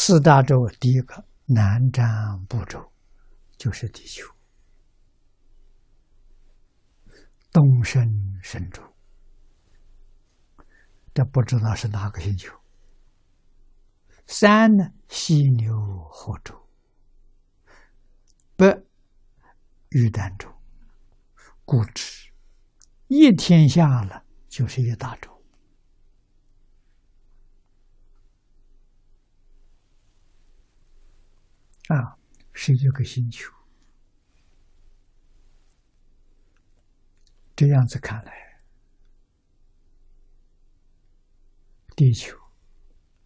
四大洲第一个南瞻部洲就是地球，东胜神州，这不知道是哪个星球。三呢，犀牛贺洲，北玉丹洲，故知一天下了就是一大洲。啊，是一个星球。这样子看来，地球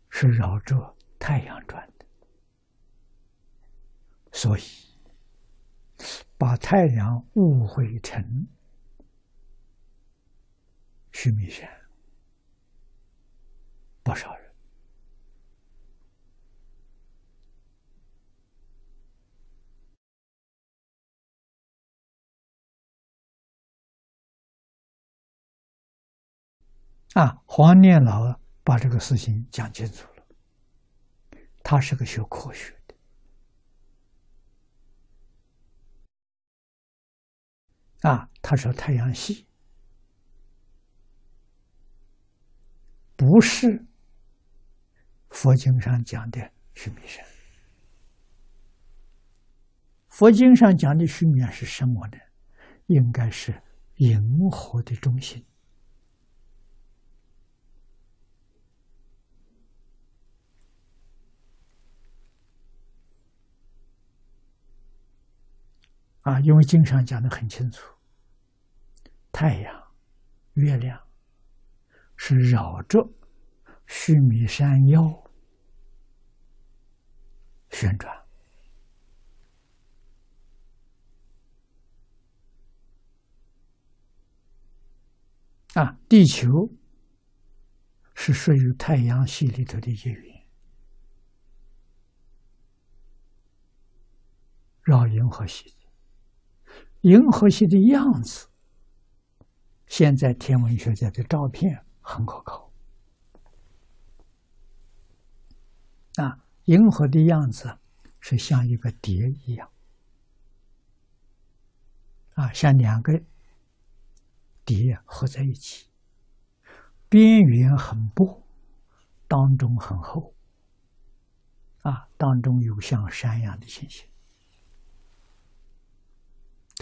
是绕着太阳转的，所以把太阳误会成须弥山，不少人。啊，黄念老把这个事情讲清楚了。他是个学科学的，啊，他说太阳系不是佛经上讲的须弥山。佛经上讲的须弥山是什么呢？应该是银河的中心。啊，因为经上讲的很清楚，太阳、月亮是绕着须弥山腰旋转，啊，地球是属于太阳系里头的一员，绕银河系。银河系的样子，现在天文学家的照片很可靠。啊，银河的样子是像一个碟一样，啊，像两个碟合在一起，边缘很薄，当中很厚，啊，当中有像山一样的情形。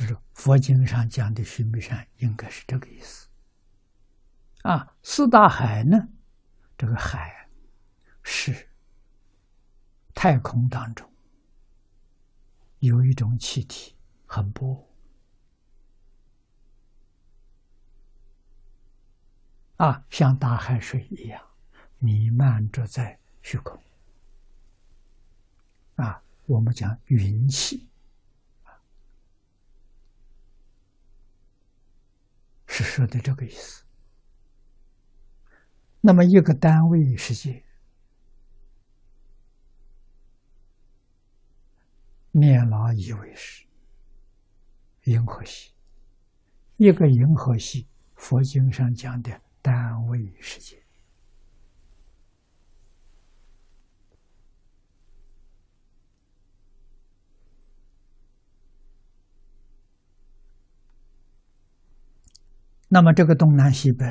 是佛经上讲的须弥山，应该是这个意思。啊，四大海呢？这个海是太空当中有一种气体，很薄，啊，像大海水一样弥漫着在虚空。啊，我们讲云气。是说的这个意思。那么一个单位世界，面老以为是银河系，一个银河系，佛经上讲的单位世界。那么，这个东南西北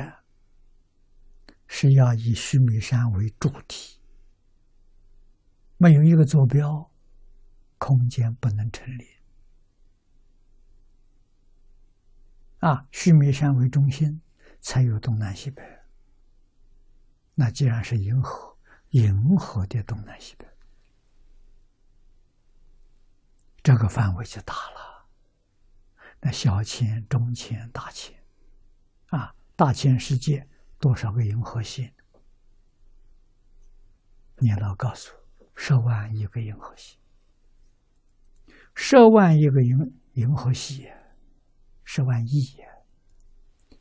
是要以须弥山为主体，没有一个坐标，空间不能成立。啊，须弥山为中心，才有东南西北。那既然是银河，银河的东南西北，这个范围就大了。那小千、中千、大千。大千世界多少个银河系？念老告诉十万一个银河系，十万一个银银河系，十万亿，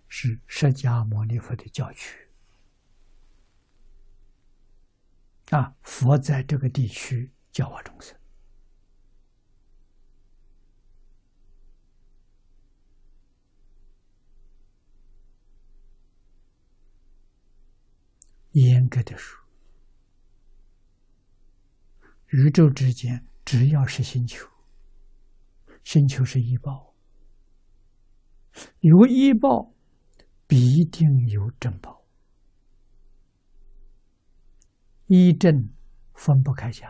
是释迦牟尼佛的教区。啊，佛在这个地区教化众生。严格的说，宇宙之间，只要是星球，星球是医报，有医报，必定有正报，一正分不开家。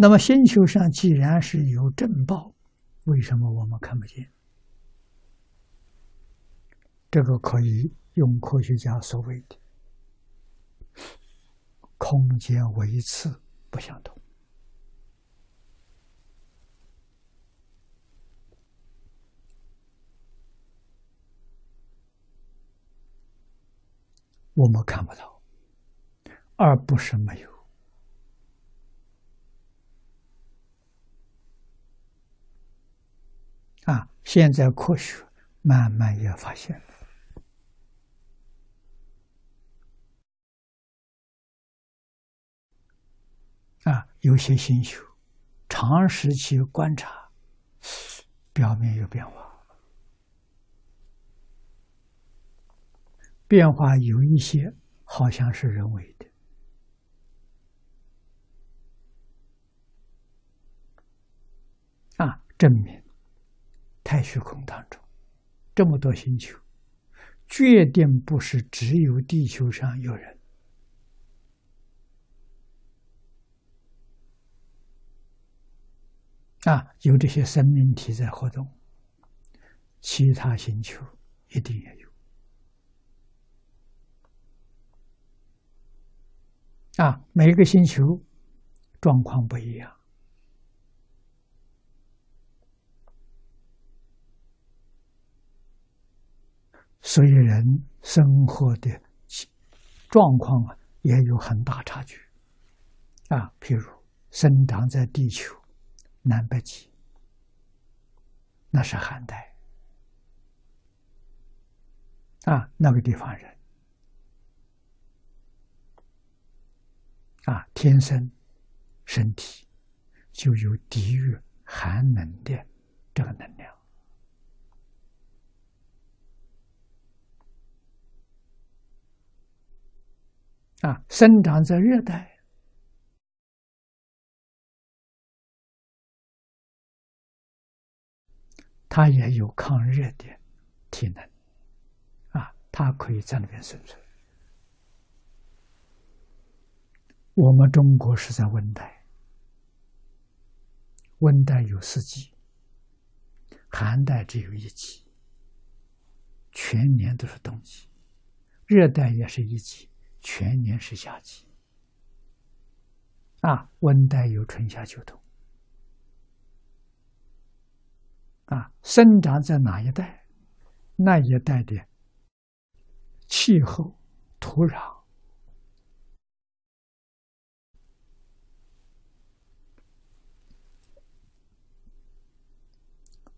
那么星球上既然是有正报，为什么我们看不见？这个可以用科学家所谓的“空间维次不相同”。我们看不到，而不是没有。啊！现在科学慢慢也发现了，啊，有些星球长时期观察，表面有变化，变化有一些好像是人为的，啊，证明。太虚空当中，这么多星球，决定不是只有地球上有人啊，有这些生命体在活动，其他星球一定也有啊，每个星球状况不一样。所以，人生活的状况啊，也有很大差距。啊，譬如生长在地球南北极，那是寒带。啊，那个地方人，啊，天生身体就有抵御寒冷的这个能量。啊，生长在热带，它也有抗热的体能，啊，它可以在那边生存。我们中国是在温带，温带有四季，寒带只有一季，全年都是冬季；热带也是一季。全年是夏季，啊，温带有春夏秋冬，啊，生长在哪一代，那一代的气候、土壤，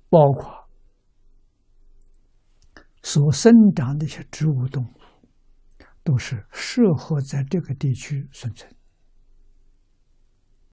包括所生长的一些植物动物。都是适合在这个地区生存